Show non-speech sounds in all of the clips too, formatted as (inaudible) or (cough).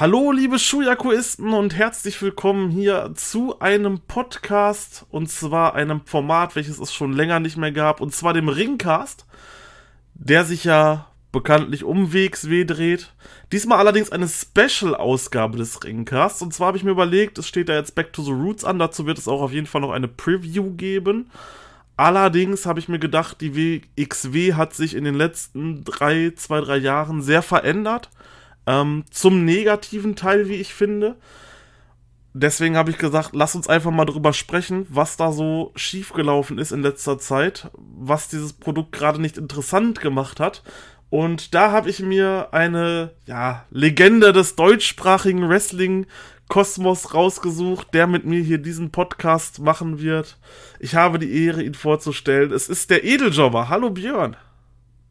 Hallo, liebe Schuyakuisten und herzlich willkommen hier zu einem Podcast und zwar einem Format, welches es schon länger nicht mehr gab und zwar dem Ringcast, der sich ja bekanntlich um WXW dreht. Diesmal allerdings eine Special-Ausgabe des Ringcasts und zwar habe ich mir überlegt, es steht da jetzt Back to the Roots an, dazu wird es auch auf jeden Fall noch eine Preview geben. Allerdings habe ich mir gedacht, die WXW hat sich in den letzten drei, zwei, drei Jahren sehr verändert ähm, zum negativen Teil, wie ich finde. Deswegen habe ich gesagt, lass uns einfach mal drüber sprechen, was da so schiefgelaufen ist in letzter Zeit, was dieses Produkt gerade nicht interessant gemacht hat. Und da habe ich mir eine ja, Legende des deutschsprachigen Wrestling Kosmos rausgesucht, der mit mir hier diesen Podcast machen wird. Ich habe die Ehre, ihn vorzustellen. Es ist der Edeljobber. Hallo Björn.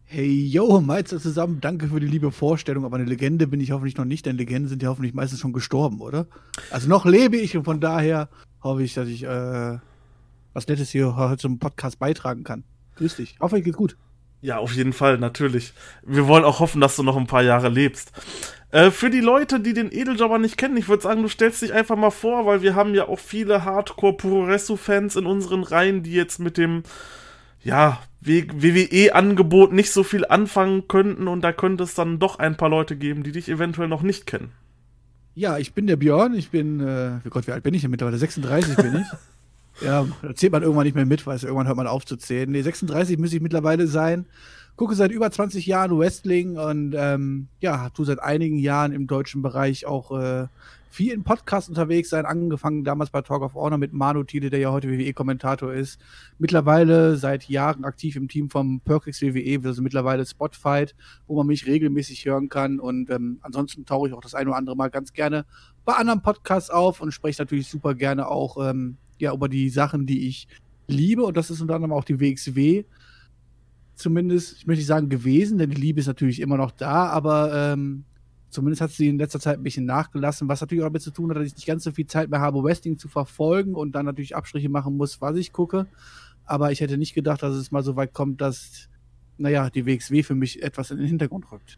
Hey, yo, Meister zusammen, danke für die liebe Vorstellung, aber eine Legende bin ich hoffentlich noch nicht, denn Legenden sind ja hoffentlich meistens schon gestorben, oder? Also noch lebe ich und von daher hoffe ich, dass ich äh, was Nettes hier heute zum Podcast beitragen kann. Grüß dich. Hoffe, geht's gut. Ja, auf jeden Fall, natürlich. Wir wollen auch hoffen, dass du noch ein paar Jahre lebst. Äh, für die Leute, die den Edeljobber nicht kennen, ich würde sagen, du stellst dich einfach mal vor, weil wir haben ja auch viele Hardcore-Puroresu-Fans in unseren Reihen, die jetzt mit dem ja, WWE-Angebot nicht so viel anfangen könnten und da könnte es dann doch ein paar Leute geben, die dich eventuell noch nicht kennen. Ja, ich bin der Björn, ich bin, äh, oh Gott, wie alt bin ich denn mittlerweile? 36 bin ich. (laughs) ja, da zählt man irgendwann nicht mehr mit, weil irgendwann hört man auf zu zählen. Nee, 36 müsste ich mittlerweile sein. Gucke seit über 20 Jahren Wrestling und ähm, ja, tu seit einigen Jahren im deutschen Bereich auch äh, viel in Podcasts unterwegs sein, angefangen damals bei Talk of Honor mit Manu Thiele, der ja heute WWE-Kommentator ist. Mittlerweile seit Jahren aktiv im Team vom Perkix WWE, also mittlerweile Spotfight, wo man mich regelmäßig hören kann. Und ähm, ansonsten tauche ich auch das ein oder andere Mal ganz gerne bei anderen Podcasts auf und spreche natürlich super gerne auch ähm, ja, über die Sachen, die ich liebe. Und das ist unter anderem auch die WXW zumindest, ich möchte nicht sagen gewesen, denn die Liebe ist natürlich immer noch da, aber ähm, Zumindest hat sie in letzter Zeit ein bisschen nachgelassen, was natürlich auch damit zu tun hat, dass ich nicht ganz so viel Zeit mehr habe, Wrestling zu verfolgen und dann natürlich Abstriche machen muss, was ich gucke. Aber ich hätte nicht gedacht, dass es mal so weit kommt, dass, naja, die WXW für mich etwas in den Hintergrund rückt.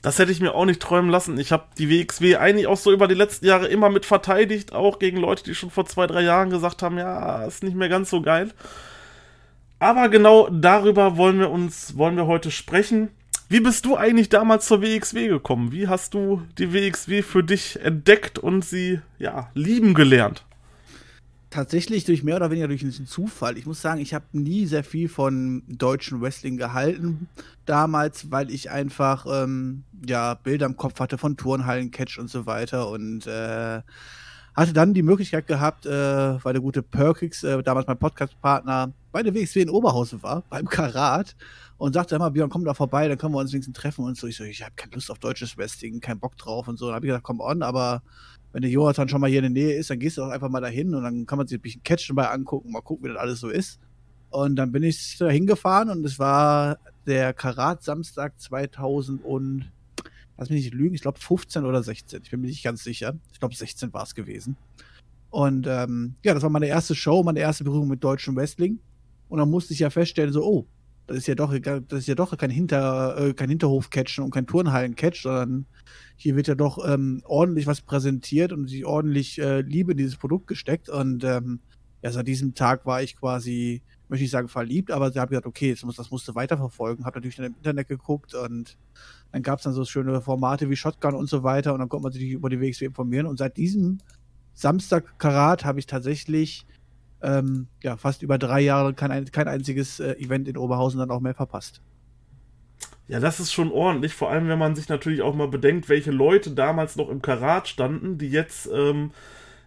Das hätte ich mir auch nicht träumen lassen. Ich habe die WXW eigentlich auch so über die letzten Jahre immer mit verteidigt, auch gegen Leute, die schon vor zwei, drei Jahren gesagt haben, ja, ist nicht mehr ganz so geil. Aber genau darüber wollen wir uns, wollen wir heute sprechen. Wie bist du eigentlich damals zur WXW gekommen? Wie hast du die WXW für dich entdeckt und sie ja lieben gelernt? Tatsächlich durch mehr oder weniger durch einen Zufall. Ich muss sagen, ich habe nie sehr viel von deutschen Wrestling gehalten damals, weil ich einfach ähm, ja Bilder im Kopf hatte von Turnhallen, Catch und so weiter und äh, hatte dann die Möglichkeit gehabt, äh, weil der gute Perkix, äh, damals mein Podcast-Partner, bei der WXW in Oberhausen war, beim Karat und sagte immer, Björn, komm da vorbei, dann können wir uns wenigstens treffen und so. Ich so, ich habe keine Lust auf deutsches Wrestling, keinen Bock drauf und so. Dann habe ich gesagt, komm on, aber wenn der Jonathan schon mal hier in der Nähe ist, dann gehst du auch einfach mal dahin und dann kann man sich ein bisschen Catch dabei angucken, mal gucken, wie das alles so ist. Und dann bin ich da hingefahren und es war der Karat Samstag 2000 und lass mich nicht lügen, ich glaube 15 oder 16, ich bin mir nicht ganz sicher. Ich glaube 16 war es gewesen. Und ähm, ja, das war meine erste Show, meine erste Berührung mit deutschem Wrestling. Und dann musste ich ja feststellen, so, oh, das ist ja doch, das ist ja doch kein Hinter, äh, kein Hinterhof-Catchen und kein Turnhallen-Catch, sondern hier wird ja doch ähm, ordentlich was präsentiert und sich ordentlich äh, Liebe in dieses Produkt gesteckt. Und ähm, ja, seit diesem Tag war ich quasi, möchte ich sagen, verliebt, aber sie haben gesagt, okay, das, muss, das musste weiterverfolgen. Hab natürlich dann im Internet geguckt und dann gab es dann so schöne Formate wie Shotgun und so weiter und dann konnte man sich über die WXW informieren. Und seit diesem Samstag Karat habe ich tatsächlich ähm, ja, fast über drei Jahre kein, kein einziges äh, Event in Oberhausen dann auch mehr verpasst. Ja, das ist schon ordentlich, vor allem wenn man sich natürlich auch mal bedenkt, welche Leute damals noch im Karat standen, die jetzt ähm,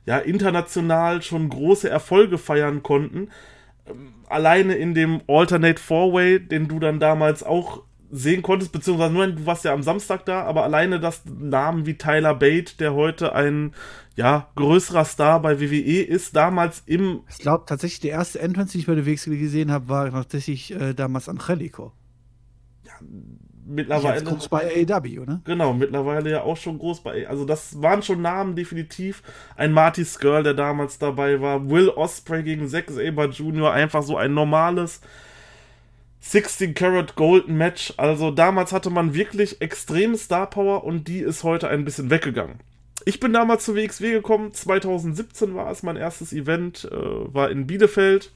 ja international schon große Erfolge feiern konnten. Ähm, alleine in dem Alternate Four-Way, den du dann damals auch sehen konntest, beziehungsweise nur, du warst ja am Samstag da, aber alleine das Namen wie Tyler Bate, der heute ein ja, größerer Star bei WWE ist, damals im. Ich glaube tatsächlich, der erste Entrance, den ich bei der WXW gesehen habe, war tatsächlich äh, damals Angelico. Ja, mittlerweile. Jetzt groß bei AEW, ne? Genau, mittlerweile ja auch schon groß bei. Also, das waren schon Namen, definitiv. Ein Marty Skrull, der damals dabei war. Will Osprey gegen Zack Saber Jr., einfach so ein normales 16 Karat Golden Match. Also damals hatte man wirklich extreme Star Power und die ist heute ein bisschen weggegangen. Ich bin damals zu WXW gekommen, 2017 war es mein erstes Event, äh, war in Bielefeld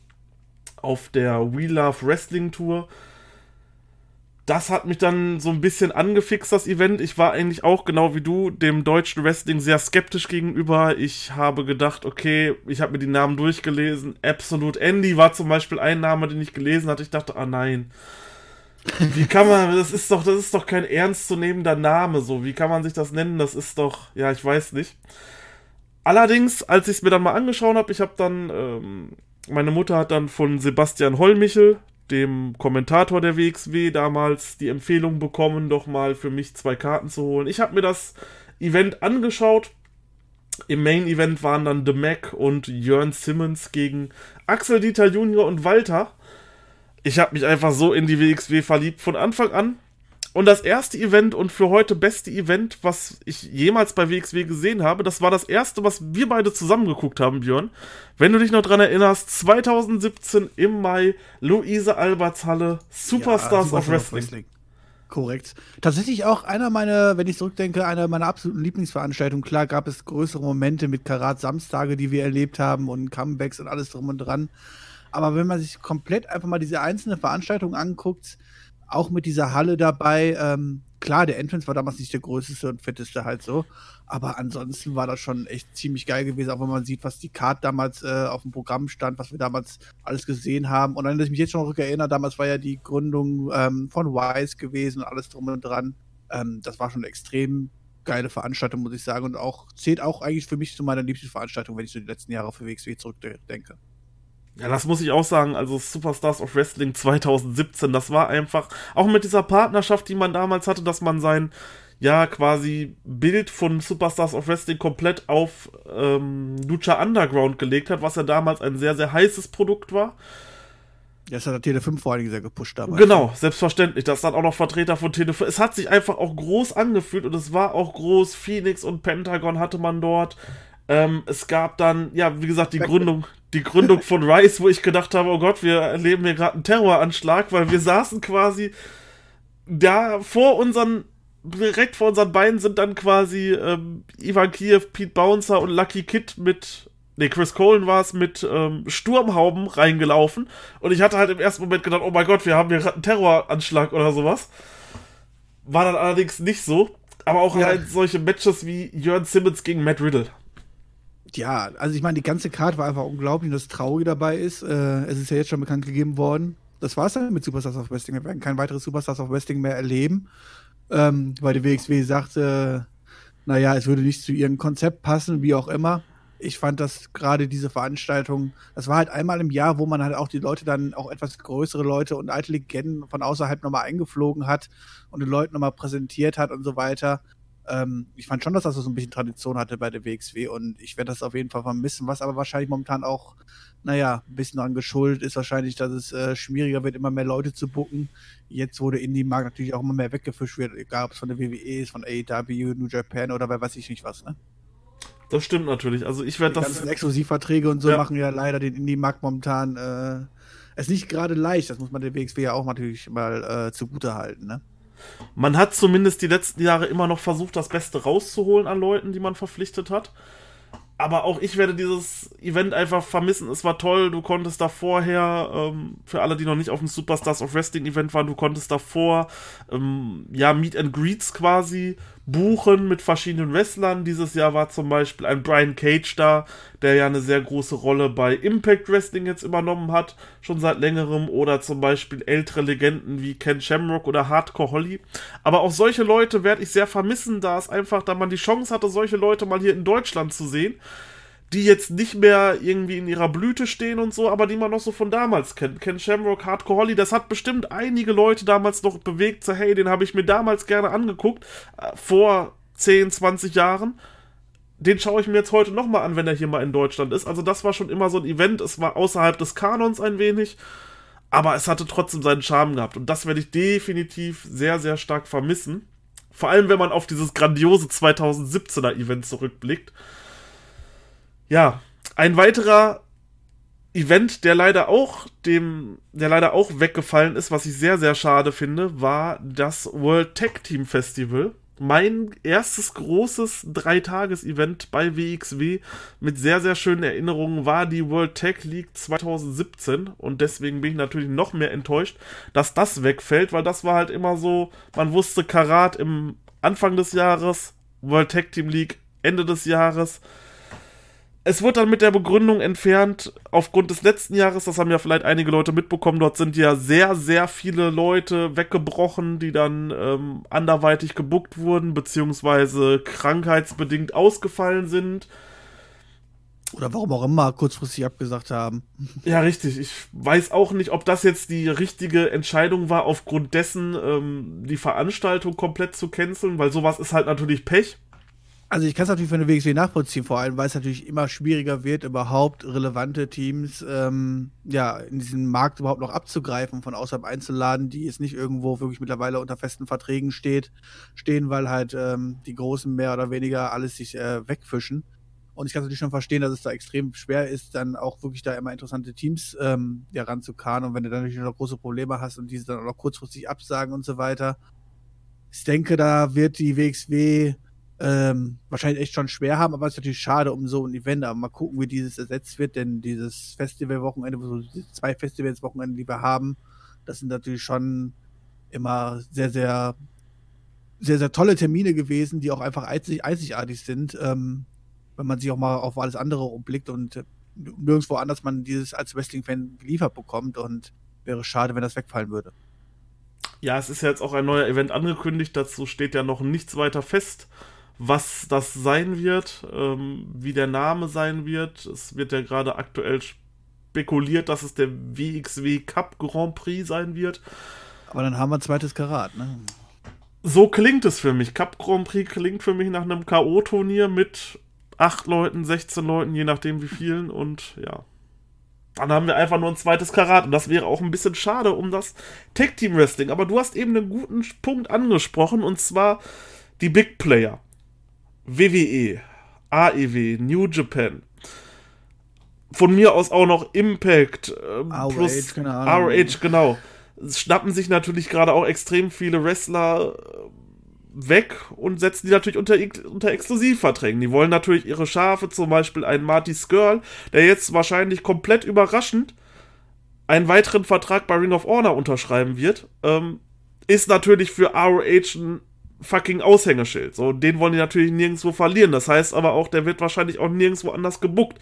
auf der We Love Wrestling Tour das hat mich dann so ein bisschen angefixt, das Event. Ich war eigentlich auch genau wie du dem deutschen Wrestling sehr skeptisch gegenüber. Ich habe gedacht, okay, ich habe mir die Namen durchgelesen. Absolute Andy war zum Beispiel ein Name, den ich gelesen hatte. Ich dachte, ah nein. Wie kann man, das ist doch, das ist doch kein ernstzunehmender Name, so. Wie kann man sich das nennen? Das ist doch, ja, ich weiß nicht. Allerdings, als ich es mir dann mal angeschaut habe, ich habe dann, ähm, meine Mutter hat dann von Sebastian Hollmichel, dem Kommentator der WXW damals die Empfehlung bekommen, doch mal für mich zwei Karten zu holen. Ich habe mir das Event angeschaut. Im Main Event waren dann The Mac und Jörn Simmons gegen Axel Dieter Junior und Walter. Ich habe mich einfach so in die WXW verliebt von Anfang an. Und das erste Event und für heute beste Event, was ich jemals bei WXW gesehen habe, das war das erste, was wir beide zusammengeguckt haben, Björn. Wenn du dich noch dran erinnerst, 2017 im Mai, Luise Alberts Halle, Superstars ja, of Wrestling. Wrestling. Korrekt. Tatsächlich auch einer meiner, wenn ich zurückdenke, einer meiner absoluten Lieblingsveranstaltungen. Klar gab es größere Momente mit Karat Samstage, die wir erlebt haben und Comebacks und alles drum und dran. Aber wenn man sich komplett einfach mal diese einzelne Veranstaltung anguckt, auch mit dieser Halle dabei. Ähm, klar, der Entrance war damals nicht der größte und fetteste halt so. Aber ansonsten war das schon echt ziemlich geil gewesen, auch wenn man sieht, was die Card damals äh, auf dem Programm stand, was wir damals alles gesehen haben. Und dann, dass ich mich jetzt schon rückerinnere, damals war ja die Gründung ähm, von Wise gewesen und alles drum und dran. Ähm, das war schon extrem geile Veranstaltung, muss ich sagen. Und auch zählt auch eigentlich für mich zu meiner liebsten Veranstaltung, wenn ich so die letzten Jahre für WXW zurückdenke. Ja, das muss ich auch sagen. Also Superstars of Wrestling 2017, das war einfach, auch mit dieser Partnerschaft, die man damals hatte, dass man sein, ja, quasi Bild von Superstars of Wrestling komplett auf ähm, Lucha Underground gelegt hat, was ja damals ein sehr, sehr heißes Produkt war. Das hat der Tele5 vor allen Dingen sehr gepusht damals. Genau, selbstverständlich. Das hat auch noch Vertreter von Tele5. Es hat sich einfach auch groß angefühlt und es war auch groß. Phoenix und Pentagon hatte man dort. Ähm, es gab dann, ja, wie gesagt, die Gründung, die Gründung von Rice, wo ich gedacht habe, oh Gott, wir erleben hier gerade einen Terroranschlag, weil wir saßen quasi da vor unseren, direkt vor unseren Beinen sind dann quasi ähm, Ivan Kiev, Pete Bouncer und Lucky Kid mit, nee, Chris Colen war es, mit ähm, Sturmhauben reingelaufen. Und ich hatte halt im ersten Moment gedacht, oh mein Gott, wir haben hier gerade einen Terroranschlag oder sowas. War dann allerdings nicht so. Aber auch ja. halt solche Matches wie Jörn Simmons gegen Matt Riddle ja, also ich meine, die ganze Karte war einfach unglaublich. Und das Traurige dabei ist, äh, es ist ja jetzt schon bekannt gegeben worden, das war es dann mit Superstars of Wrestling. Wir werden kein weiteres Superstars of Wrestling mehr erleben, ähm, weil die WXW sagte, naja, es würde nicht zu ihrem Konzept passen, wie auch immer. Ich fand dass gerade diese Veranstaltung, das war halt einmal im Jahr, wo man halt auch die Leute dann, auch etwas größere Leute und alte Legenden von außerhalb nochmal eingeflogen hat und den Leuten nochmal präsentiert hat und so weiter ähm, ich fand schon, dass das so ein bisschen Tradition hatte bei der WXW und ich werde das auf jeden Fall vermissen, was aber wahrscheinlich momentan auch, naja, ein bisschen daran geschuldet ist wahrscheinlich, dass es äh, schwieriger wird, immer mehr Leute zu bucken. Jetzt wurde Indie-Markt natürlich auch immer mehr weggefischt wird, egal ob es von der WWE ist, von AEW, New Japan oder wer weiß ich nicht was, ne? Das stimmt natürlich. Also ich werde das. Exklusivverträge und so ja. machen ja leider den Indie-Markt momentan äh, es nicht gerade leicht. Das muss man der WXW ja auch natürlich mal äh, zugute halten, ne? Man hat zumindest die letzten Jahre immer noch versucht, das Beste rauszuholen an Leuten, die man verpflichtet hat. Aber auch ich werde dieses Event einfach vermissen. Es war toll, du konntest da vorher, ähm, für alle, die noch nicht auf dem Superstars of Wrestling Event waren, du konntest davor, ähm, ja, Meet and Greets quasi buchen mit verschiedenen Wrestlern. Dieses Jahr war zum Beispiel ein Brian Cage da, der ja eine sehr große Rolle bei Impact Wrestling jetzt übernommen hat, schon seit längerem. Oder zum Beispiel ältere Legenden wie Ken Shamrock oder Hardcore Holly. Aber auch solche Leute werde ich sehr vermissen, da es einfach, da man die Chance hatte, solche Leute mal hier in Deutschland zu sehen die jetzt nicht mehr irgendwie in ihrer Blüte stehen und so, aber die man noch so von damals kennt. Ken Shamrock, Hardcore Holly, das hat bestimmt einige Leute damals noch bewegt, so hey, den habe ich mir damals gerne angeguckt, äh, vor 10, 20 Jahren. Den schaue ich mir jetzt heute nochmal an, wenn er hier mal in Deutschland ist. Also das war schon immer so ein Event, es war außerhalb des Kanons ein wenig, aber es hatte trotzdem seinen Charme gehabt und das werde ich definitiv sehr, sehr stark vermissen. Vor allem, wenn man auf dieses grandiose 2017er Event zurückblickt ja, ein weiterer Event, der leider auch dem, der leider auch weggefallen ist, was ich sehr, sehr schade finde, war das World Tag Team Festival. Mein erstes großes Dreitages-Event bei WXW mit sehr, sehr schönen Erinnerungen war die World Tag League 2017 und deswegen bin ich natürlich noch mehr enttäuscht, dass das wegfällt, weil das war halt immer so, man wusste Karat im Anfang des Jahres, World Tag Team League Ende des Jahres es wurde dann mit der Begründung entfernt, aufgrund des letzten Jahres, das haben ja vielleicht einige Leute mitbekommen, dort sind ja sehr, sehr viele Leute weggebrochen, die dann ähm, anderweitig gebuckt wurden, beziehungsweise krankheitsbedingt ausgefallen sind. Oder warum auch immer kurzfristig abgesagt haben. (laughs) Ja, richtig. Ich weiß auch nicht, ob das jetzt die richtige Entscheidung war, aufgrund dessen ähm, die Veranstaltung komplett zu canceln, weil sowas ist halt natürlich Pech. Also ich kann es natürlich für eine WXW nachvollziehen, vor allem weil es natürlich immer schwieriger wird, überhaupt relevante Teams ähm, ja in diesen Markt überhaupt noch abzugreifen, von außerhalb einzuladen, die jetzt nicht irgendwo wirklich mittlerweile unter festen Verträgen steht, stehen, weil halt ähm, die Großen mehr oder weniger alles sich äh, wegfischen. Und ich kann natürlich schon verstehen, dass es da extrem schwer ist, dann auch wirklich da immer interessante Teams ähm, ja, ranzukarren. Und wenn du dann natürlich noch große Probleme hast und diese dann auch noch kurzfristig absagen und so weiter. Ich denke, da wird die WXW ähm, wahrscheinlich echt schon schwer haben, aber es ist natürlich schade um so ein Event. Aber mal gucken, wie dieses ersetzt wird, denn dieses Festivalwochenende, so zwei Festivalswochenende, die wir haben, das sind natürlich schon immer sehr, sehr, sehr, sehr tolle Termine gewesen, die auch einfach einzig, einzigartig sind, ähm, wenn man sich auch mal auf alles andere umblickt und äh, nirgendwo anders man dieses als Wrestling-Fan geliefert bekommt und wäre schade, wenn das wegfallen würde. Ja, es ist ja jetzt auch ein neuer Event angekündigt, dazu steht ja noch nichts weiter fest was das sein wird, ähm, wie der Name sein wird. Es wird ja gerade aktuell spekuliert, dass es der WXW Cup Grand Prix sein wird. Aber dann haben wir ein zweites Karat, ne? So klingt es für mich. Cup Grand Prix klingt für mich nach einem K.O.-Turnier mit 8 Leuten, 16 Leuten, je nachdem wie vielen. Und ja, dann haben wir einfach nur ein zweites Karat. Und das wäre auch ein bisschen schade um das Tag Team Wrestling. Aber du hast eben einen guten Punkt angesprochen, und zwar die Big Player. WWE, AEW, New Japan. Von mir aus auch noch Impact äh, plus ROH, genau. Es schnappen sich natürlich gerade auch extrem viele Wrestler äh, weg und setzen die natürlich unter, unter Exklusivverträgen. Die wollen natürlich ihre Schafe, zum Beispiel einen Marty Skirl, der jetzt wahrscheinlich komplett überraschend einen weiteren Vertrag bei Ring of Honor unterschreiben wird, ähm, ist natürlich für ROH ein fucking Aushängeschild. So, den wollen die natürlich nirgendwo verlieren. Das heißt aber auch, der wird wahrscheinlich auch nirgendwo anders gebuckt.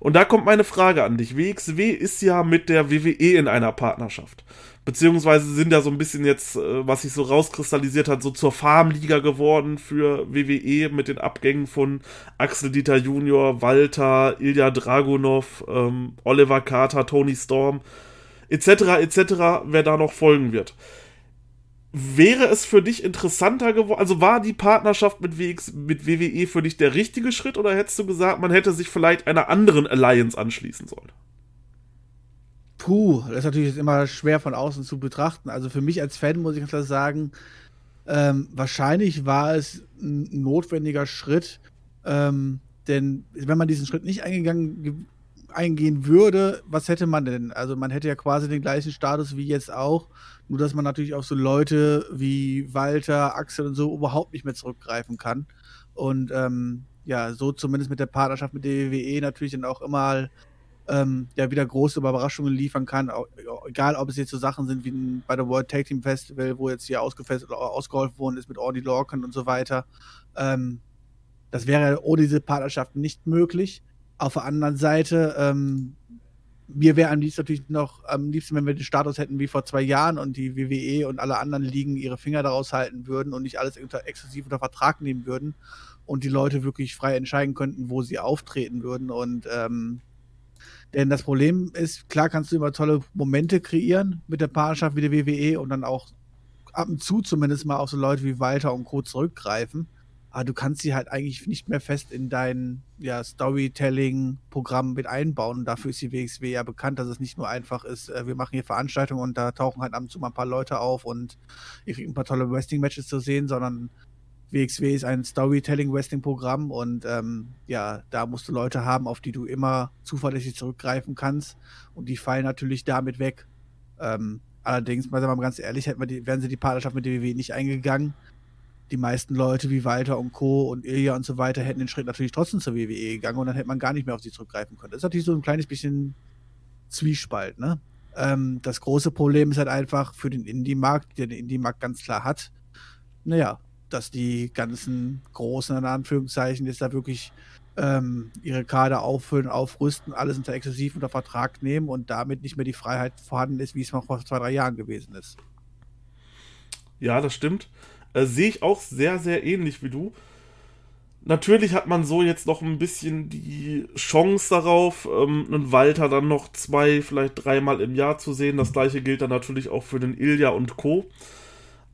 Und da kommt meine Frage an dich. WXW ist ja mit der WWE in einer Partnerschaft. Beziehungsweise sind ja so ein bisschen jetzt, äh, was sich so rauskristallisiert hat, so zur Farmliga geworden für WWE mit den Abgängen von Axel Dieter Junior, Walter, Ilya Dragunov, ähm, Oliver Carter, Tony Storm, etc., etc., wer da noch folgen wird. Wäre es für dich interessanter geworden? Also war die Partnerschaft mit, WX, mit WWE für dich der richtige Schritt oder hättest du gesagt, man hätte sich vielleicht einer anderen Alliance anschließen sollen? Puh, das ist natürlich immer schwer von außen zu betrachten. Also für mich als Fan muss ich ganz sagen, ähm, wahrscheinlich war es ein notwendiger Schritt, ähm, denn wenn man diesen Schritt nicht eingegangen eingehen würde, was hätte man denn? Also man hätte ja quasi den gleichen Status wie jetzt auch, nur dass man natürlich auf so Leute wie Walter, Axel und so überhaupt nicht mehr zurückgreifen kann. Und ähm, ja, so zumindest mit der Partnerschaft mit der WWE natürlich dann auch immer ähm, ja wieder große Überraschungen liefern kann. Egal, ob es jetzt so Sachen sind wie bei der World Tag Team Festival, wo jetzt hier ausgefesselt oder ausgeholfen worden ist mit Audi Lorcan und so weiter. Ähm, das wäre ohne diese Partnerschaft nicht möglich. Auf der anderen Seite, ähm, mir wäre am liebsten natürlich noch am liebsten, wenn wir den Status hätten wie vor zwei Jahren und die WWE und alle anderen Ligen ihre Finger daraus halten würden und nicht alles unter, exklusiv unter Vertrag nehmen würden und die Leute wirklich frei entscheiden könnten, wo sie auftreten würden. Und ähm, denn das Problem ist, klar kannst du immer tolle Momente kreieren mit der Partnerschaft wie der WWE und dann auch ab und zu zumindest mal auf so Leute wie Walter und Co. zurückgreifen aber du kannst sie halt eigentlich nicht mehr fest in dein ja, Storytelling-Programm mit einbauen. Und dafür ist die WXW ja bekannt, dass es nicht nur einfach ist, äh, wir machen hier Veranstaltungen und da tauchen halt ab und zu mal ein paar Leute auf und ihr kriegt ein paar tolle Wrestling-Matches zu sehen, sondern WXW ist ein Storytelling-Wrestling-Programm und ähm, ja, da musst du Leute haben, auf die du immer zuverlässig zurückgreifen kannst und die fallen natürlich damit weg. Ähm, allerdings, mal sagen wir mal ganz ehrlich, hätten wir die, wären sie die Partnerschaft mit der WWE nicht eingegangen. Die meisten Leute wie Walter und Co. und Ilya und so weiter hätten den Schritt natürlich trotzdem zur WWE gegangen und dann hätte man gar nicht mehr auf sie zurückgreifen können. Das ist natürlich so ein kleines bisschen Zwiespalt, ne? Ähm, das große Problem ist halt einfach für den Indie-Markt, der den Indie-Markt ganz klar hat. Naja, dass die ganzen großen, in Anführungszeichen, jetzt da wirklich ähm, ihre Kader auffüllen, aufrüsten, alles unter Exklusiv unter Vertrag nehmen und damit nicht mehr die Freiheit vorhanden ist, wie es noch vor zwei, drei Jahren gewesen ist. Ja, das stimmt. Äh, Sehe ich auch sehr, sehr ähnlich wie du. Natürlich hat man so jetzt noch ein bisschen die Chance darauf, ähm, einen Walter dann noch zwei, vielleicht dreimal im Jahr zu sehen. Das gleiche gilt dann natürlich auch für den Ilja und Co.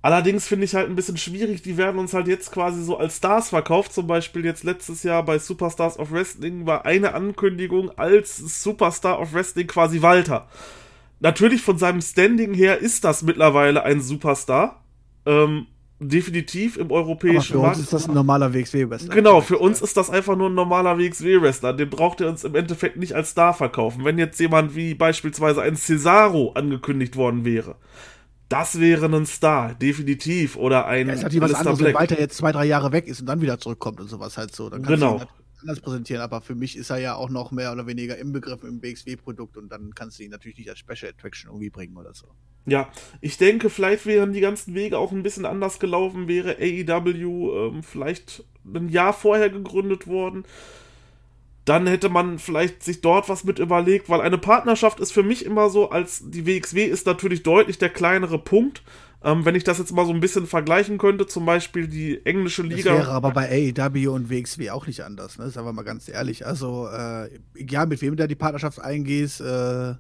Allerdings finde ich halt ein bisschen schwierig, die werden uns halt jetzt quasi so als Stars verkauft. Zum Beispiel jetzt letztes Jahr bei Superstars of Wrestling war eine Ankündigung als Superstar of Wrestling quasi Walter. Natürlich von seinem Standing her ist das mittlerweile ein Superstar. Ähm, definitiv im europäischen Aber für uns ist das ein normaler WXW-Wrestler. Genau, für uns ist das einfach nur ein normaler WXW-Wrestler. Den braucht er uns im Endeffekt nicht als Star verkaufen. Wenn jetzt jemand wie beispielsweise ein Cesaro angekündigt worden wäre, das wäre ein Star, definitiv. Oder ein. Ja, ist natürlich was anderes, wenn Walter jetzt zwei, drei Jahre weg ist und dann wieder zurückkommt und sowas halt so. Dann genau. Du ihn anders präsentieren, aber für mich ist er ja auch noch mehr oder weniger im Begriff im BXW-Produkt und dann kannst du ihn natürlich nicht als Special Attraction irgendwie bringen oder so. Ja, ich denke, vielleicht wären die ganzen Wege auch ein bisschen anders gelaufen, wäre AEW ähm, vielleicht ein Jahr vorher gegründet worden dann hätte man vielleicht sich dort was mit überlegt, weil eine Partnerschaft ist für mich immer so, als die WXW ist natürlich deutlich der kleinere Punkt. Ähm, wenn ich das jetzt mal so ein bisschen vergleichen könnte, zum Beispiel die englische Liga. Das wäre aber bei AEW und WXW auch nicht anders, ne? Sagen wir mal ganz ehrlich. Also, äh, egal mit wem du da die Partnerschaft eingehst, äh,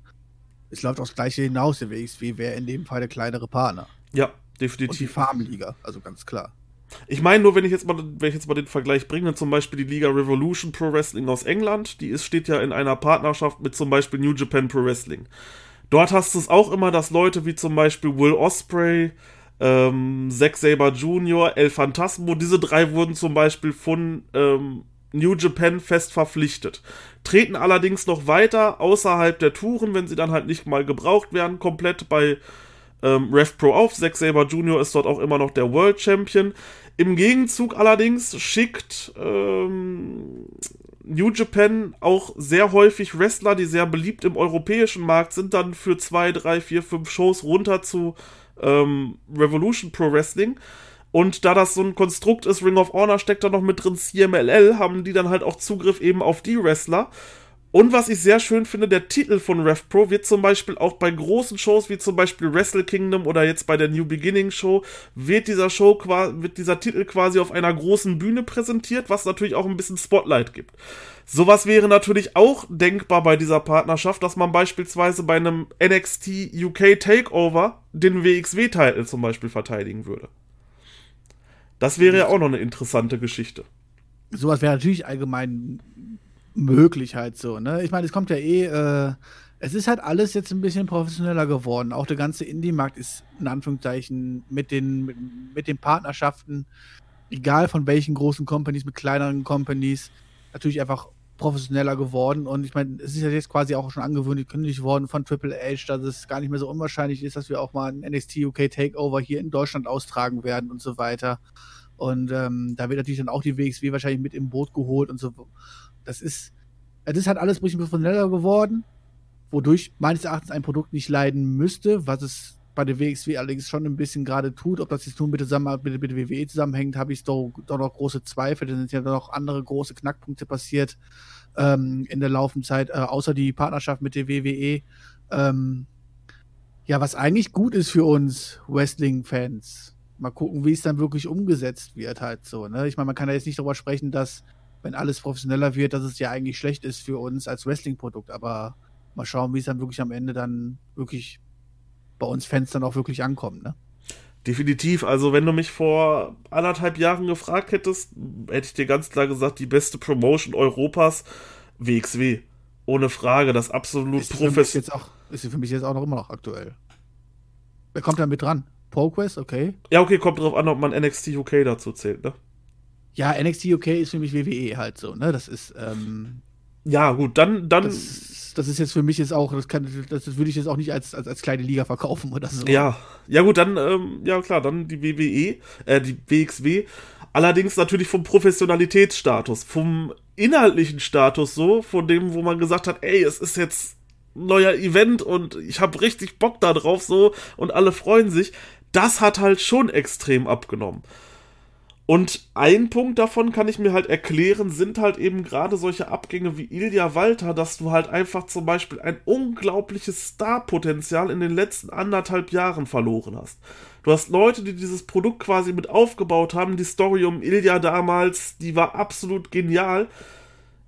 es läuft aufs Gleiche hinaus. Der WXW wäre in dem Fall der kleinere Partner. Ja, definitiv. Und die Farmliga, also ganz klar. Ich meine nur, wenn ich jetzt mal, wenn ich jetzt mal den Vergleich bringe, zum Beispiel die Liga Revolution Pro Wrestling aus England, die ist, steht ja in einer Partnerschaft mit zum Beispiel New Japan Pro Wrestling. Dort hast du es auch immer, dass Leute wie zum Beispiel Will Osprey, ähm, Zack Saber Jr., El Phantasmo, diese drei wurden zum Beispiel von ähm, New Japan fest verpflichtet. Treten allerdings noch weiter außerhalb der Touren, wenn sie dann halt nicht mal gebraucht werden, komplett bei ähm, Rev Pro auf. Zack Saber Jr. ist dort auch immer noch der World Champion. Im Gegenzug allerdings schickt ähm, New Japan auch sehr häufig Wrestler, die sehr beliebt im europäischen Markt sind, dann für zwei, drei, vier, fünf Shows runter zu ähm, Revolution Pro Wrestling. Und da das so ein Konstrukt ist, Ring of Honor steckt da noch mit drin, CMLL, haben die dann halt auch Zugriff eben auf die Wrestler. Und was ich sehr schön finde, der Titel von Rev Pro wird zum Beispiel auch bei großen Shows wie zum Beispiel Wrestle Kingdom oder jetzt bei der New Beginning Show, wird dieser Show wird dieser Titel quasi auf einer großen Bühne präsentiert, was natürlich auch ein bisschen Spotlight gibt. Sowas wäre natürlich auch denkbar bei dieser Partnerschaft, dass man beispielsweise bei einem NXT UK Takeover den WXW-Titel zum Beispiel verteidigen würde. Das wäre ja auch noch eine interessante Geschichte. Sowas wäre natürlich allgemein möglich halt so, ne? Ich meine, es kommt ja eh, äh, es ist halt alles jetzt ein bisschen professioneller geworden. Auch der ganze Indie-Markt ist in Anführungszeichen mit den, mit, mit, den Partnerschaften, egal von welchen großen Companies, mit kleineren Companies, natürlich einfach professioneller geworden. Und ich meine, es ist ja jetzt quasi auch schon angewöhnlich gekündigt worden von Triple H, dass es gar nicht mehr so unwahrscheinlich ist, dass wir auch mal ein NXT UK Takeover hier in Deutschland austragen werden und so weiter. Und ähm, da wird natürlich dann auch die WXW wahrscheinlich mit im Boot geholt und so das ist, das ist halt alles ein bisschen professioneller geworden, wodurch meines Erachtens ein Produkt nicht leiden müsste, was es bei der WXW allerdings schon ein bisschen gerade tut. Ob das jetzt nun mit Zusammenarbeit mit, mit WWE zusammenhängt, habe ich doch, doch noch große Zweifel. Da sind ja noch andere große Knackpunkte passiert ähm, in der Laufenzeit, äh, außer die Partnerschaft mit der WWE. Ähm, ja, was eigentlich gut ist für uns Wrestling-Fans. Mal gucken, wie es dann wirklich umgesetzt wird, halt so. Ne? Ich meine, man kann ja jetzt nicht darüber sprechen, dass wenn alles professioneller wird, dass es ja eigentlich schlecht ist für uns als Wrestling-Produkt. Aber mal schauen, wie es dann wirklich am Ende dann wirklich bei uns Fans dann auch wirklich ankommt, ne? Definitiv. Also, wenn du mich vor anderthalb Jahren gefragt hättest, hätte ich dir ganz klar gesagt, die beste Promotion Europas, WXW. Ohne Frage, das absolut professionell. Ist für mich jetzt auch noch immer noch aktuell. Wer kommt da mit dran? ProQuest, okay. Ja, okay, kommt drauf an, ob man NXT UK dazu zählt, ne? Ja, NXT UK ist für mich WWE halt so, ne? Das ist, ähm, Ja, gut, dann, dann. das, das ist jetzt für mich jetzt auch, das kann, das würde ich jetzt auch nicht als, als, als kleine Liga verkaufen oder so. Ja, ja gut, dann, ähm, ja klar, dann die WWE, äh, die WXW. Allerdings natürlich vom Professionalitätsstatus, vom inhaltlichen Status so, von dem, wo man gesagt hat, ey, es ist jetzt ein neuer Event und ich habe richtig Bock da drauf so und alle freuen sich. Das hat halt schon extrem abgenommen. Und ein Punkt davon kann ich mir halt erklären, sind halt eben gerade solche Abgänge wie Ilja Walter, dass du halt einfach zum Beispiel ein unglaubliches Starpotenzial in den letzten anderthalb Jahren verloren hast. Du hast Leute, die dieses Produkt quasi mit aufgebaut haben. Die Story um Ilja damals, die war absolut genial.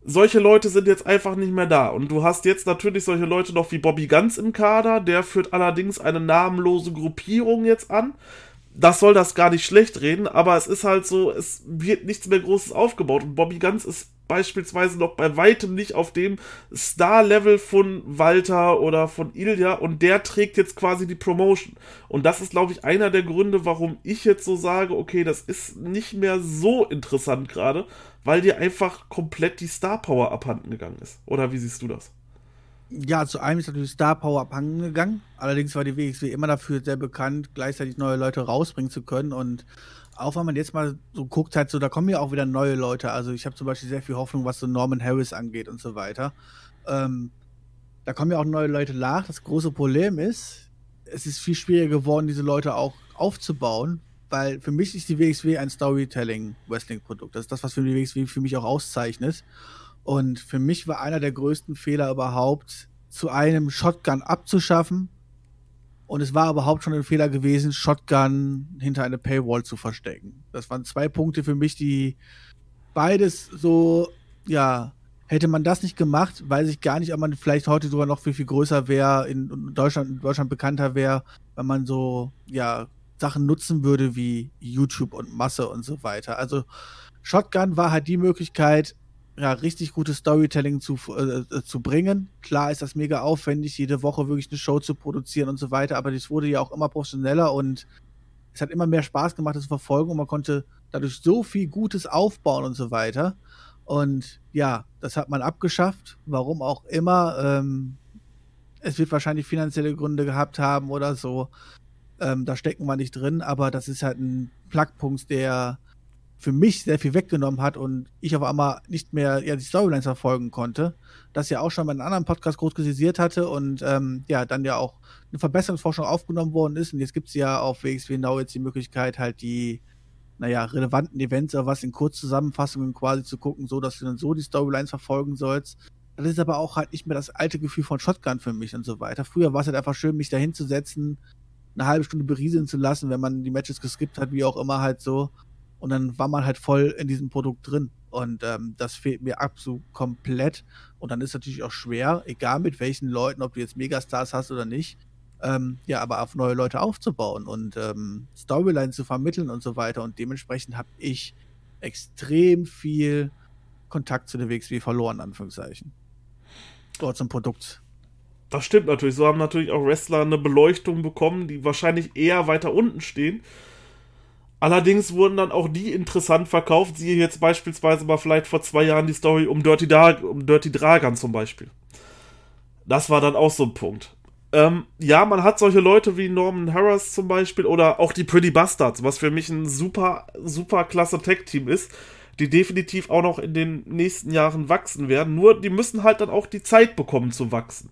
Solche Leute sind jetzt einfach nicht mehr da. Und du hast jetzt natürlich solche Leute noch wie Bobby Ganz im Kader. Der führt allerdings eine namenlose Gruppierung jetzt an das soll das gar nicht schlecht reden, aber es ist halt so, es wird nichts mehr Großes aufgebaut und Bobby Ganz ist beispielsweise noch bei weitem nicht auf dem Star-Level von Walter oder von Ilja und der trägt jetzt quasi die Promotion. Und das ist, glaube ich, einer der Gründe, warum ich jetzt so sage, okay, das ist nicht mehr so interessant gerade, weil dir einfach komplett die Star-Power abhanden gegangen ist. Oder wie siehst du das? Ja, zu einem ist natürlich Star Power abhanden gegangen. Allerdings war die WXW immer dafür sehr bekannt, gleichzeitig neue Leute rausbringen zu können. Und auch wenn man jetzt mal so guckt, halt so, da kommen ja auch wieder neue Leute. Also ich habe zum Beispiel sehr viel Hoffnung, was so Norman Harris angeht und so weiter. Ähm, da kommen ja auch neue Leute nach. Das große Problem ist, es ist viel schwieriger geworden, diese Leute auch aufzubauen, weil für mich ist die WXW ein Storytelling-Wrestling-Produkt. Das ist das, was für die WXW für mich auch auszeichnet. Und für mich war einer der größten Fehler überhaupt, zu einem Shotgun abzuschaffen. Und es war überhaupt schon ein Fehler gewesen, Shotgun hinter eine Paywall zu verstecken. Das waren zwei Punkte für mich, die beides so, ja, hätte man das nicht gemacht, weiß ich gar nicht, ob man vielleicht heute sogar noch viel, viel größer wäre, in Deutschland, in Deutschland bekannter wäre, wenn man so, ja, Sachen nutzen würde wie YouTube und Masse und so weiter. Also Shotgun war halt die Möglichkeit, ja, richtig gutes Storytelling zu, äh, äh, zu bringen. Klar ist das mega aufwendig, jede Woche wirklich eine Show zu produzieren und so weiter, aber das wurde ja auch immer professioneller und es hat immer mehr Spaß gemacht, das zu verfolgen und man konnte dadurch so viel Gutes aufbauen und so weiter. Und ja, das hat man abgeschafft, warum auch immer. Ähm, es wird wahrscheinlich finanzielle Gründe gehabt haben oder so. Ähm, da stecken wir nicht drin, aber das ist halt ein Pluspunkt, der für mich sehr viel weggenommen hat und ich auf einmal nicht mehr ja, die Storylines verfolgen konnte, das ja auch schon bei einem anderen Podcast groß kritisiert hatte und ähm, ja, dann ja auch eine Verbesserungsforschung aufgenommen worden ist und jetzt gibt es ja auf WXW Now jetzt die Möglichkeit halt die, naja, relevanten Events oder was in Kurzzusammenfassungen quasi zu gucken, so dass du dann so die Storylines verfolgen sollst. Das ist aber auch halt nicht mehr das alte Gefühl von Shotgun für mich und so weiter. Früher war es halt einfach schön, mich da hinzusetzen, eine halbe Stunde berieseln zu lassen, wenn man die Matches geskippt hat, wie auch immer halt so und dann war man halt voll in diesem Produkt drin. Und ähm, das fehlt mir absolut komplett. Und dann ist natürlich auch schwer, egal mit welchen Leuten, ob du jetzt Megastars hast oder nicht, ähm, ja, aber auf neue Leute aufzubauen und ähm, Storyline zu vermitteln und so weiter. Und dementsprechend habe ich extrem viel Kontakt zu der WXW verloren, Anführungszeichen. Dort zum Produkt. Das stimmt natürlich. So haben natürlich auch Wrestler eine Beleuchtung bekommen, die wahrscheinlich eher weiter unten stehen Allerdings wurden dann auch die interessant verkauft, siehe jetzt beispielsweise mal vielleicht vor zwei Jahren die Story um Dirty, Dar um Dirty Dragan zum Beispiel. Das war dann auch so ein Punkt. Ähm, ja, man hat solche Leute wie Norman Harris zum Beispiel oder auch die Pretty Bastards, was für mich ein super, super klasse Tech-Team ist, die definitiv auch noch in den nächsten Jahren wachsen werden. Nur die müssen halt dann auch die Zeit bekommen zu wachsen.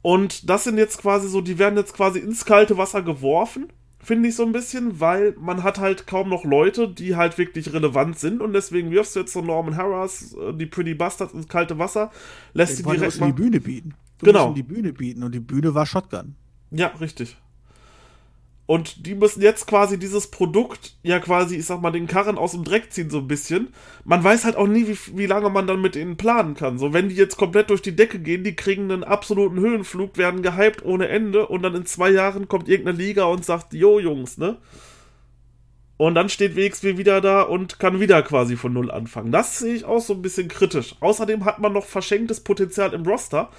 Und das sind jetzt quasi so, die werden jetzt quasi ins kalte Wasser geworfen finde ich so ein bisschen, weil man hat halt kaum noch Leute, die halt wirklich relevant sind und deswegen wirfst du jetzt so Norman Harris, äh, die Pretty Bastards ins kalte Wasser, lässt sie direkt mal die Bühne bieten. Du genau. die Bühne bieten und die Bühne war Shotgun. Ja, richtig. Und die müssen jetzt quasi dieses Produkt, ja quasi, ich sag mal, den Karren aus dem Dreck ziehen, so ein bisschen. Man weiß halt auch nie, wie, wie lange man dann mit ihnen planen kann. So, wenn die jetzt komplett durch die Decke gehen, die kriegen einen absoluten Höhenflug, werden gehypt ohne Ende und dann in zwei Jahren kommt irgendeine Liga und sagt, jo Jungs, ne? Und dann steht WXW wieder da und kann wieder quasi von Null anfangen. Das sehe ich auch so ein bisschen kritisch. Außerdem hat man noch verschenktes Potenzial im Roster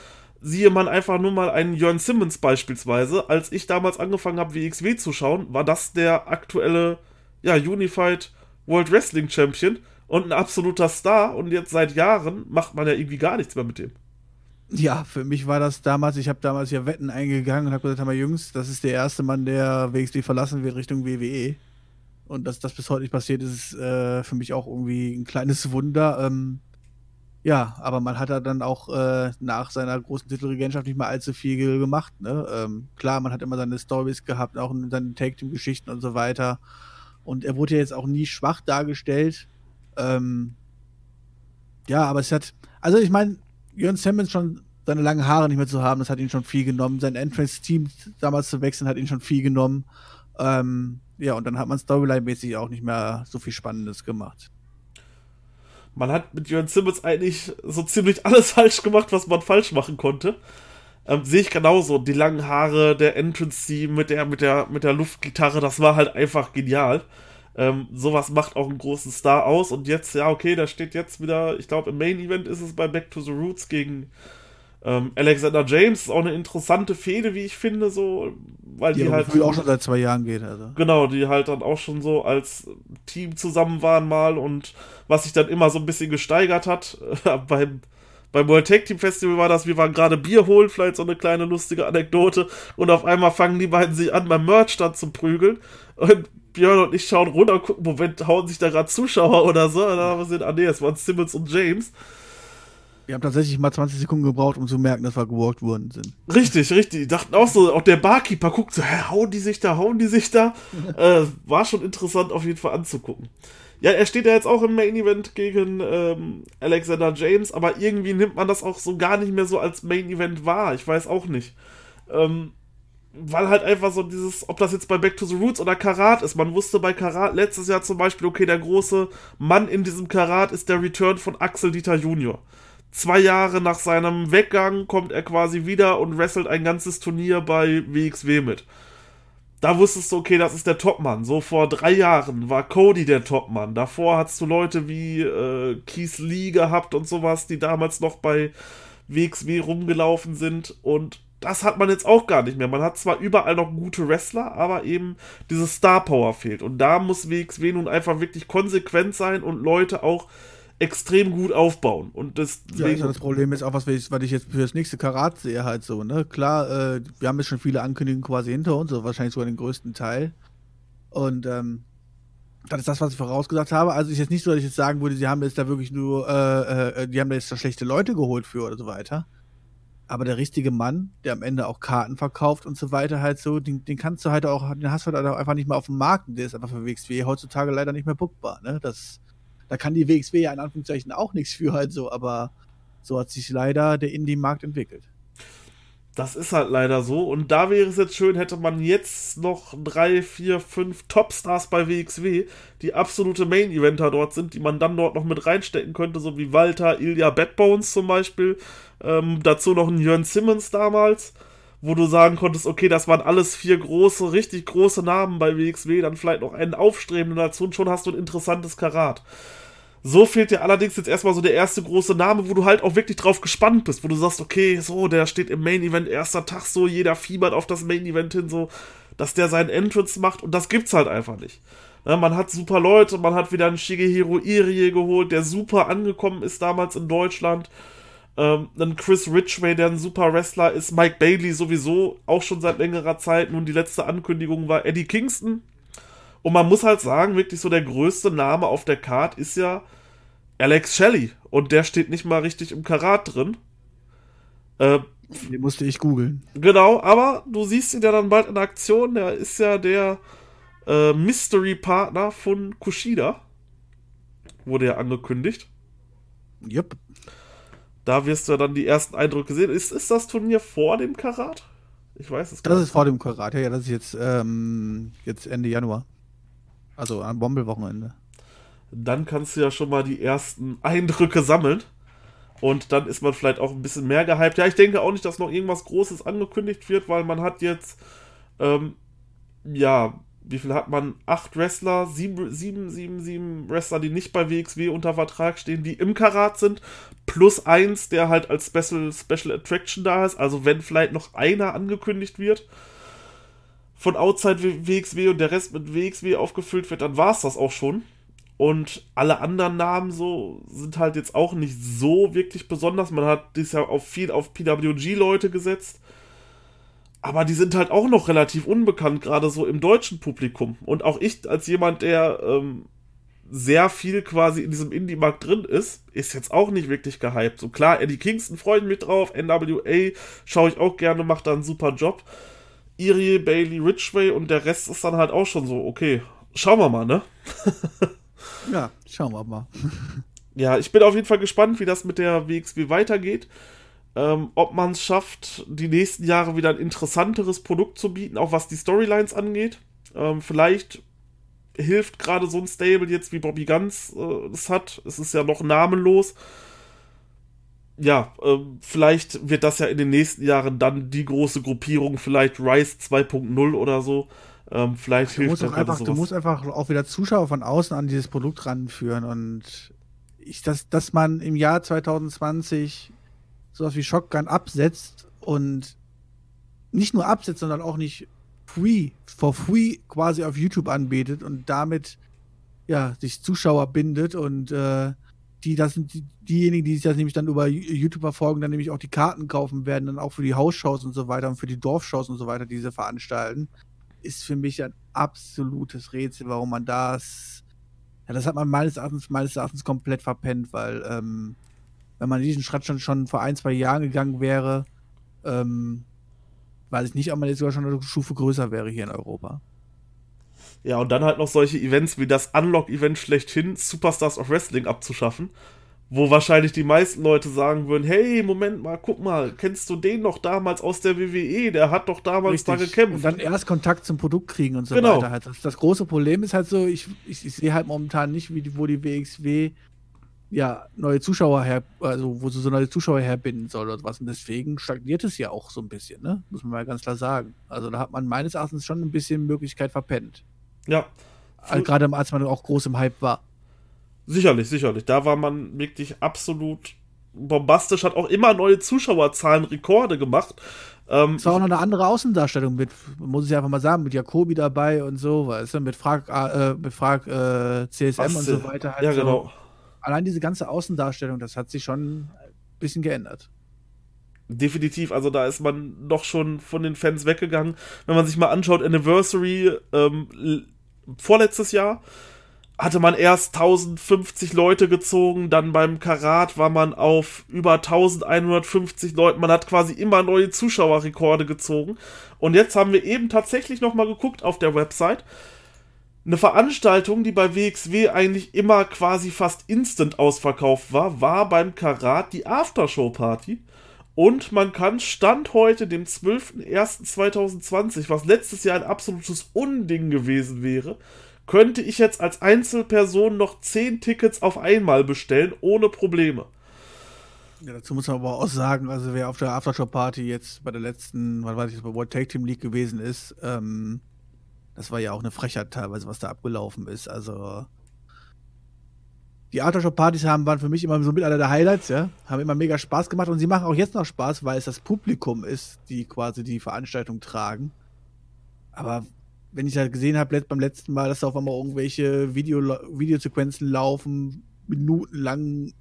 siehe man einfach nur mal einen Jörn Simmons beispielsweise. Als ich damals angefangen habe, WXW zu schauen, war das der aktuelle, ja, Unified World Wrestling Champion und ein absoluter Star. Und jetzt seit Jahren macht man ja irgendwie gar nichts mehr mit dem. Ja, für mich war das damals, ich habe damals ja Wetten eingegangen und habe gesagt, mal Jungs, das ist der erste Mann, der WXW verlassen wird Richtung WWE. Und dass das bis heute nicht passiert ist, ist äh, für mich auch irgendwie ein kleines Wunder. Ähm, ja, aber man hat da dann auch äh, nach seiner großen Titelregentschaft nicht mehr allzu viel gemacht. Ne? Ähm, klar, man hat immer seine Stories gehabt, auch in seinen Take-Team-Geschichten und so weiter. Und er wurde ja jetzt auch nie schwach dargestellt. Ähm, ja, aber es hat, also ich meine, Jörn Simmons schon seine langen Haare nicht mehr zu haben, das hat ihn schon viel genommen. Sein Entrance-Team damals zu wechseln, hat ihn schon viel genommen. Ähm, ja, und dann hat man Storyline-mäßig auch nicht mehr so viel Spannendes gemacht. Man hat mit Jörn Simmons eigentlich so ziemlich alles (laughs) falsch gemacht, was man falsch machen konnte. Ähm, Sehe ich genauso. Die langen Haare, der Entrance-Team mit der, mit, der, mit der Luftgitarre, das war halt einfach genial. Ähm, sowas macht auch einen großen Star aus. Und jetzt, ja, okay, da steht jetzt wieder, ich glaube, im Main Event ist es bei Back to the Roots gegen ähm, Alexander James. Ist auch eine interessante Fehde, wie ich finde, so, weil die, die halt. auch schon seit zwei Jahren geht, also. Genau, die halt dann auch schon so als Team zusammen waren mal und was sich dann immer so ein bisschen gesteigert hat. (laughs) beim, beim World Tag Team Festival war das, wir waren gerade Bier holen, vielleicht so eine kleine lustige Anekdote. Und auf einmal fangen die beiden sich an, beim Merch dann zu prügeln. Und Björn und ich schauen runter gucken, Moment, hauen sich da gerade Zuschauer oder so. Und dann haben wir gesehen, ah nee, es waren Simmons und James. Wir haben tatsächlich mal 20 Sekunden gebraucht, um zu merken, dass wir gewalkt worden sind. Richtig, richtig. Die dachten auch so, auch der Barkeeper guckt so, hä, hauen die sich da, hauen die sich da. (laughs) äh, war schon interessant auf jeden Fall anzugucken. Ja, er steht ja jetzt auch im Main Event gegen ähm, Alexander James, aber irgendwie nimmt man das auch so gar nicht mehr so als Main Event wahr. Ich weiß auch nicht. Ähm, weil halt einfach so dieses, ob das jetzt bei Back to the Roots oder Karat ist. Man wusste bei Karat letztes Jahr zum Beispiel, okay, der große Mann in diesem Karat ist der Return von Axel Dieter Junior. Zwei Jahre nach seinem Weggang kommt er quasi wieder und wrestelt ein ganzes Turnier bei WXW mit da wusstest du, okay, das ist der Topmann. So vor drei Jahren war Cody der Topmann. Davor hattest du Leute wie äh, Keith Lee gehabt und sowas, die damals noch bei WXW rumgelaufen sind. Und das hat man jetzt auch gar nicht mehr. Man hat zwar überall noch gute Wrestler, aber eben diese Star Power fehlt. Und da muss WXW nun einfach wirklich konsequent sein und Leute auch extrem gut aufbauen. Und das, ja, also das Problem ist auch, was, ich, was ich jetzt für das nächste Karat sehe, halt so, ne? Klar, äh, wir haben jetzt schon viele Ankündigungen quasi hinter uns, so wahrscheinlich sogar den größten Teil. Und ähm, das ist das, was ich vorausgesagt habe. Also ist jetzt nicht so, dass ich jetzt sagen würde, sie haben jetzt da wirklich nur, äh, äh, die haben da jetzt da schlechte Leute geholt für oder so weiter. Aber der richtige Mann, der am Ende auch Karten verkauft und so weiter, halt so, den, den kannst du halt auch, den hast du halt auch einfach nicht mehr auf dem Markt. Der ist einfach für WXW heutzutage leider nicht mehr bookbar, ne? Das da kann die WXW ja in Anführungszeichen auch nichts für halt so, aber so hat sich leider der Indie-Markt entwickelt. Das ist halt leider so. Und da wäre es jetzt schön, hätte man jetzt noch drei, vier, fünf Topstars bei WXW, die absolute Main-Eventer dort sind, die man dann dort noch mit reinstecken könnte, so wie Walter, Ilya Badbones zum Beispiel. Ähm, dazu noch ein Jörn Simmons damals, wo du sagen konntest, okay, das waren alles vier große, richtig große Namen bei WXW, dann vielleicht noch einen aufstrebenden dazu und schon hast du ein interessantes Karat. So fehlt dir allerdings jetzt erstmal so der erste große Name, wo du halt auch wirklich drauf gespannt bist, wo du sagst, okay, so, der steht im Main Event, erster Tag, so, jeder fiebert auf das Main Event hin, so, dass der seinen Entrance macht und das gibt's halt einfach nicht. Ja, man hat super Leute, man hat wieder einen Shigehiro Irie geholt, der super angekommen ist damals in Deutschland. Ähm, dann Chris Ridgway, der ein super Wrestler ist. Mike Bailey sowieso auch schon seit längerer Zeit. Nun, die letzte Ankündigung war Eddie Kingston, und man muss halt sagen, wirklich so der größte Name auf der Card ist ja Alex Shelley. Und der steht nicht mal richtig im Karat drin. Äh, Den musste ich googeln. Genau, aber du siehst ihn ja dann bald in Aktion. Der ist ja der äh, Mystery-Partner von Kushida. Wurde ja angekündigt. Yep. Da wirst du ja dann die ersten Eindrücke sehen. Ist, ist das Turnier vor dem Karat? Ich weiß es gar nicht. Das ist vor dem Karat, ja, ja, das ist jetzt, ähm, jetzt Ende Januar. Also am Bombelwochenende. Dann kannst du ja schon mal die ersten Eindrücke sammeln. Und dann ist man vielleicht auch ein bisschen mehr gehypt. Ja, ich denke auch nicht, dass noch irgendwas Großes angekündigt wird, weil man hat jetzt, ähm, ja, wie viel hat man? Acht Wrestler, sieben, sieben, sieben, sieben Wrestler, die nicht bei WXW unter Vertrag stehen, die im Karat sind, plus eins, der halt als Special, Special Attraction da ist. Also wenn vielleicht noch einer angekündigt wird von Outside WXW und der Rest mit WXW aufgefüllt wird, dann war es das auch schon. Und alle anderen Namen so sind halt jetzt auch nicht so wirklich besonders. Man hat dieses Jahr auf viel auf PWG-Leute gesetzt. Aber die sind halt auch noch relativ unbekannt, gerade so im deutschen Publikum. Und auch ich, als jemand, der ähm, sehr viel quasi in diesem Indie-Markt drin ist, ist jetzt auch nicht wirklich gehypt. So klar, Eddie Kingston freue ich mich drauf, NWA schaue ich auch gerne, macht da einen super Job. Irie, Bailey, Ridgway und der Rest ist dann halt auch schon so, okay, schauen wir mal, ne? (laughs) ja, schauen wir mal. ja, ich bin auf jeden Fall gespannt, wie das mit der WXW weitergeht. Ähm, ob man es schafft, die nächsten Jahre wieder ein interessanteres Produkt zu bieten, auch was die Storylines angeht. Ähm, vielleicht hilft gerade so ein Stable jetzt wie Bobby Guns äh, es hat. Es ist ja noch namenlos. Ja, äh, vielleicht wird das ja in den nächsten Jahren dann die große Gruppierung, vielleicht Rise 2.0 oder so. Ähm, vielleicht du hilft musst einfach, Du musst einfach auch wieder Zuschauer von außen an dieses Produkt ranführen und ich, dass, dass man im Jahr 2020 sowas wie Shotgun absetzt und nicht nur absetzt, sondern auch nicht free, for free quasi auf YouTube anbietet und damit ja, sich Zuschauer bindet und äh, die, das sind die, diejenigen, die sich das nämlich dann über YouTube verfolgen, dann nämlich auch die Karten kaufen werden, dann auch für die Hausshows und so weiter und für die Dorfshows und so weiter, die sie veranstalten, ist für mich ein absolutes Rätsel, warum man das, ja, das hat man meines Erachtens, meines Erachtens komplett verpennt, weil ähm, wenn man diesen Schritt schon, schon vor ein, zwei Jahren gegangen wäre, ähm, weiß ich nicht, ob man jetzt sogar schon eine Stufe größer wäre hier in Europa. Ja, und dann halt noch solche Events wie das Unlock-Event schlechthin, Superstars of Wrestling abzuschaffen, wo wahrscheinlich die meisten Leute sagen würden, hey, Moment mal, guck mal, kennst du den noch damals aus der WWE? Der hat doch damals Richtig. da gekämpft. Und dann erst Kontakt zum Produkt kriegen und so genau. weiter. Halt. Das, das, große Problem ist halt so, ich, ich, ich sehe halt momentan nicht, wie, wo die WXW ja, neue Zuschauer her, also wo sie so neue Zuschauer herbinden soll oder was. Und deswegen stagniert es ja auch so ein bisschen, ne? Muss man mal ganz klar sagen. Also da hat man meines Erachtens schon ein bisschen Möglichkeit verpennt. Ja. Also, Gerade als man auch groß im Hype war. Sicherlich, sicherlich. Da war man wirklich absolut bombastisch, hat auch immer neue Zuschauerzahlen, Rekorde gemacht. Ähm, es war auch noch eine andere Außendarstellung mit, muss ich einfach mal sagen, mit Jakobi dabei und so, weißt du, mit Frag, äh, mit Frag äh, CSM und so weiter. Halt ja, genau. Allein diese ganze Außendarstellung, das hat sich schon ein bisschen geändert. Definitiv, also da ist man doch schon von den Fans weggegangen. Wenn man sich mal anschaut, Anniversary ähm, vorletztes Jahr hatte man erst 1050 Leute gezogen, dann beim Karat war man auf über 1150 Leuten. Man hat quasi immer neue Zuschauerrekorde gezogen. Und jetzt haben wir eben tatsächlich nochmal geguckt auf der Website eine Veranstaltung, die bei WXW eigentlich immer quasi fast instant ausverkauft war, war beim Karat die Aftershow-Party. Und man kann Stand heute, dem 12.01.2020, was letztes Jahr ein absolutes Unding gewesen wäre, könnte ich jetzt als Einzelperson noch 10 Tickets auf einmal bestellen, ohne Probleme. Ja, dazu muss man aber auch sagen, also wer auf der Aftershow-Party jetzt bei der letzten, was weiß ich, bei World Tag Team League gewesen ist, ähm, das war ja auch eine Frechheit teilweise, was da abgelaufen ist. Also die Aftershow-Partys haben waren für mich immer so mit einer der Highlights, ja. Haben immer mega Spaß gemacht und sie machen auch jetzt noch Spaß, weil es das Publikum ist, die quasi die Veranstaltung tragen. Aber wenn ich halt gesehen habe beim letzten Mal, dass da auf einmal irgendwelche Video, Videosequenzen laufen, minutenlang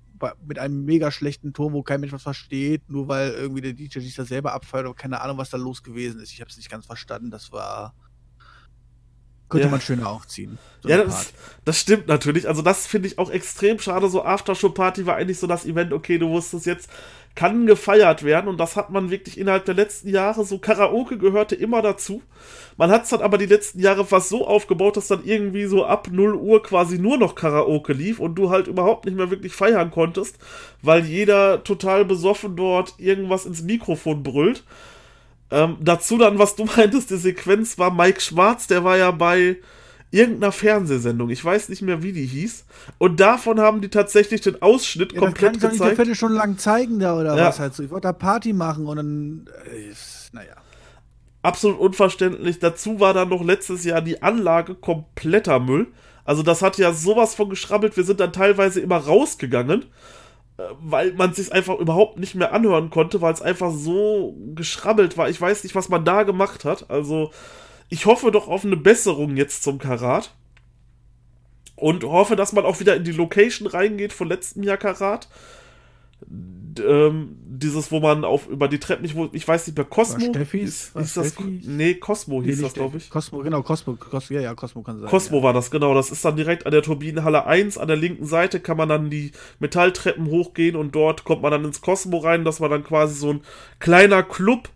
mit einem mega schlechten Ton, wo kein Mensch was versteht, nur weil irgendwie der DJ sich da selber abfeuert oder keine Ahnung, was da los gewesen ist. Ich habe es nicht ganz verstanden. Das war könnte ja. man schöner aufziehen. So ja, das, das, stimmt natürlich. Also, das finde ich auch extrem schade. So Aftershow-Party war eigentlich so das Event, okay, du wusstest jetzt, kann gefeiert werden und das hat man wirklich innerhalb der letzten Jahre, so Karaoke gehörte immer dazu. Man hat es dann aber die letzten Jahre fast so aufgebaut, dass dann irgendwie so ab 0 Uhr quasi nur noch Karaoke lief und du halt überhaupt nicht mehr wirklich feiern konntest, weil jeder total besoffen dort irgendwas ins Mikrofon brüllt. Ähm, dazu dann, was du (laughs) meintest, die Sequenz war Mike Schwarz, der war ja bei irgendeiner Fernsehsendung, ich weiß nicht mehr, wie die hieß. Und davon haben die tatsächlich den Ausschnitt ja, komplett gezeigt. Ich kann schon lang zeigen da oder ja. was halt so. Ich wollte da Party machen und dann, äh, naja. absolut unverständlich. Dazu war dann noch letztes Jahr die Anlage kompletter Müll. Also das hat ja sowas von geschrabbelt. Wir sind dann teilweise immer rausgegangen, weil man sich einfach überhaupt nicht mehr anhören konnte, weil es einfach so geschrabbelt war. Ich weiß nicht, was man da gemacht hat. Also ich hoffe doch auf eine Besserung jetzt zum Karat. Und hoffe, dass man auch wieder in die Location reingeht von letztem Jahr Karat ähm, dieses, wo man auf über die Treppen nicht, wo, ich weiß nicht mehr, Cosmo? Steffis? Ist, ist das, nee, Cosmo hieß nee, das, glaube ich. Cosmo, genau, Cosmo, Cosmo, ja, ja, Cosmo kann sein. Cosmo ja. war das, genau. Das ist dann direkt an der Turbinenhalle 1, an der linken Seite kann man dann die Metalltreppen hochgehen und dort kommt man dann ins Cosmo rein, das war dann quasi so ein kleiner Club,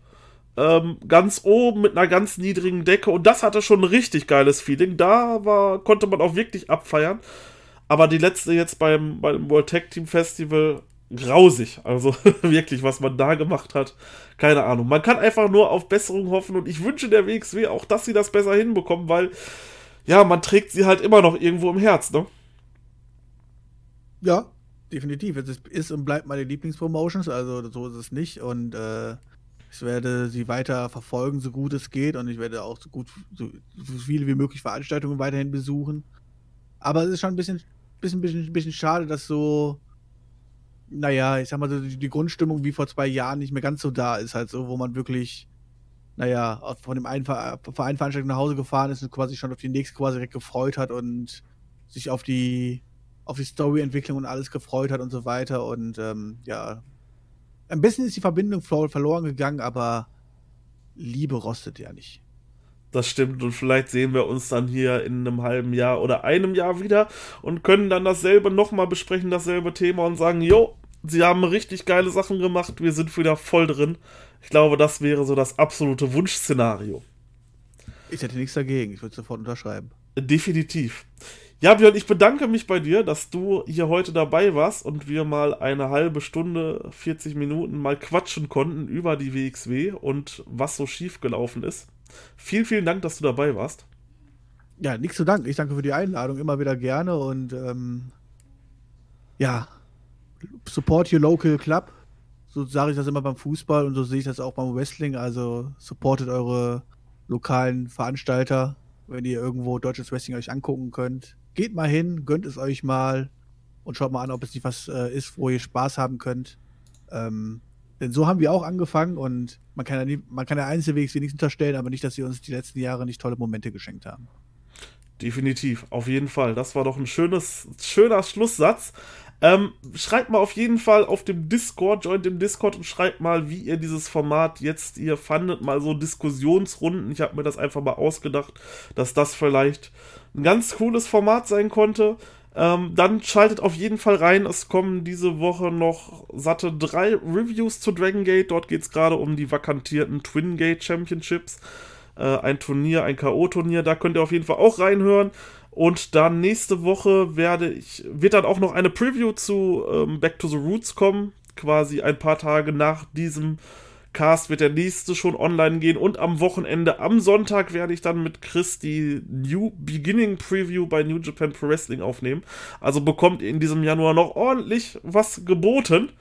ähm, ganz oben mit einer ganz niedrigen Decke und das hatte schon ein richtig geiles Feeling. Da war, konnte man auch wirklich abfeiern. Aber die letzte jetzt beim, beim World Tag Team Festival grausig. Also (laughs) wirklich, was man da gemacht hat, keine Ahnung. Man kann einfach nur auf Besserung hoffen und ich wünsche der WXW auch, dass sie das besser hinbekommen, weil ja, man trägt sie halt immer noch irgendwo im Herz, ne? Ja, definitiv. Es ist und bleibt meine Lieblingspromotions, also so ist es nicht und äh, ich werde sie weiter verfolgen, so gut es geht und ich werde auch so gut, so, so viele wie möglich Veranstaltungen weiterhin besuchen. Aber es ist schon ein bisschen, bisschen, bisschen, bisschen schade, dass so naja, ich sag mal, die, die Grundstimmung wie vor zwei Jahren nicht mehr ganz so da ist, halt so, wo man wirklich, naja, von dem einen Verein Veranstaltung nach Hause gefahren ist und quasi schon auf die nächste quasi direkt gefreut hat und sich auf die, auf die Storyentwicklung und alles gefreut hat und so weiter. Und ähm, ja, ein bisschen ist die Verbindung verloren gegangen, aber Liebe rostet ja nicht. Das stimmt und vielleicht sehen wir uns dann hier in einem halben Jahr oder einem Jahr wieder und können dann dasselbe nochmal besprechen, dasselbe Thema und sagen, jo, sie haben richtig geile Sachen gemacht, wir sind wieder voll drin. Ich glaube, das wäre so das absolute Wunschszenario. Ich hätte nichts dagegen, ich würde sofort unterschreiben. Definitiv. Ja, Björn, ich bedanke mich bei dir, dass du hier heute dabei warst und wir mal eine halbe Stunde, 40 Minuten mal quatschen konnten über die WXW und was so schief gelaufen ist. Vielen, vielen Dank, dass du dabei warst. Ja, nichts zu danken. Ich danke für die Einladung, immer wieder gerne und ähm, ja, support your local club. So sage ich das immer beim Fußball und so sehe ich das auch beim Wrestling. Also supportet eure lokalen Veranstalter, wenn ihr irgendwo deutsches Wrestling euch angucken könnt. Geht mal hin, gönnt es euch mal und schaut mal an, ob es nicht was äh, ist, wo ihr Spaß haben könnt. Ähm, denn so haben wir auch angefangen und man kann ja, nie, man kann ja Einzelwegs nichts unterstellen, aber nicht, dass sie uns die letzten Jahre nicht tolle Momente geschenkt haben. Definitiv, auf jeden Fall. Das war doch ein schönes, schöner Schlusssatz. Ähm, schreibt mal auf jeden Fall auf dem Discord, joint dem Discord und schreibt mal, wie ihr dieses Format jetzt ihr fandet, mal so Diskussionsrunden. Ich habe mir das einfach mal ausgedacht, dass das vielleicht ein ganz cooles Format sein konnte. Ähm, dann schaltet auf jeden Fall rein. Es kommen diese Woche noch satte drei Reviews zu Dragon Gate. Dort geht es gerade um die vakantierten Twin Gate Championships. Äh, ein Turnier, ein K.O.-Turnier. Da könnt ihr auf jeden Fall auch reinhören. Und dann nächste Woche werde ich, wird dann auch noch eine Preview zu ähm, Back to the Roots kommen. Quasi ein paar Tage nach diesem Cast wird der nächste schon online gehen und am Wochenende, am Sonntag werde ich dann mit Chris die New Beginning Preview bei New Japan Pro Wrestling aufnehmen. Also bekommt ihr in diesem Januar noch ordentlich was geboten.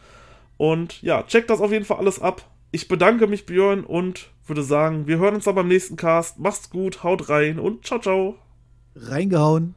Und ja, checkt das auf jeden Fall alles ab. Ich bedanke mich, Björn, und würde sagen, wir hören uns dann beim nächsten Cast. Macht's gut, haut rein und ciao, ciao. Reingehauen.